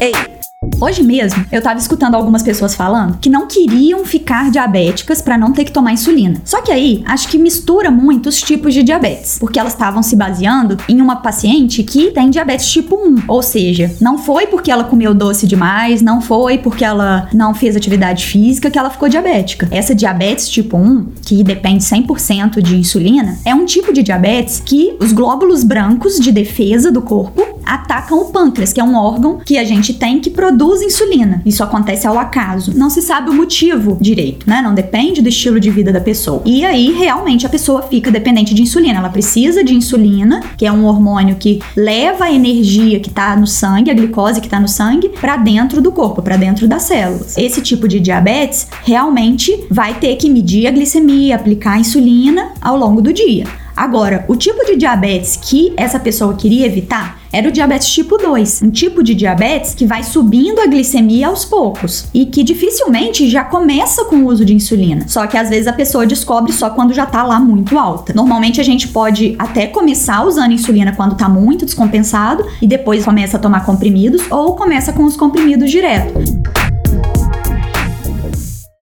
eight. Hoje mesmo, eu tava escutando algumas pessoas falando que não queriam ficar diabéticas para não ter que tomar insulina. Só que aí, acho que mistura muito os tipos de diabetes, porque elas estavam se baseando em uma paciente que tem diabetes tipo 1, ou seja, não foi porque ela comeu doce demais, não foi porque ela não fez atividade física que ela ficou diabética. Essa diabetes tipo 1, que depende 100% de insulina, é um tipo de diabetes que os glóbulos brancos de defesa do corpo atacam o pâncreas, que é um órgão que a gente tem que produz insulina. Isso acontece ao acaso. Não se sabe o motivo direito, né? Não depende do estilo de vida da pessoa. E aí, realmente, a pessoa fica dependente de insulina. Ela precisa de insulina, que é um hormônio que leva a energia que tá no sangue, a glicose que tá no sangue, para dentro do corpo, para dentro das células. Esse tipo de diabetes realmente vai ter que medir a glicemia, aplicar a insulina ao longo do dia. Agora, o tipo de diabetes que essa pessoa queria evitar era o diabetes tipo 2, um tipo de diabetes que vai subindo a glicemia aos poucos e que dificilmente já começa com o uso de insulina. Só que às vezes a pessoa descobre só quando já tá lá muito alta. Normalmente a gente pode até começar usando insulina quando tá muito descompensado e depois começa a tomar comprimidos ou começa com os comprimidos direto.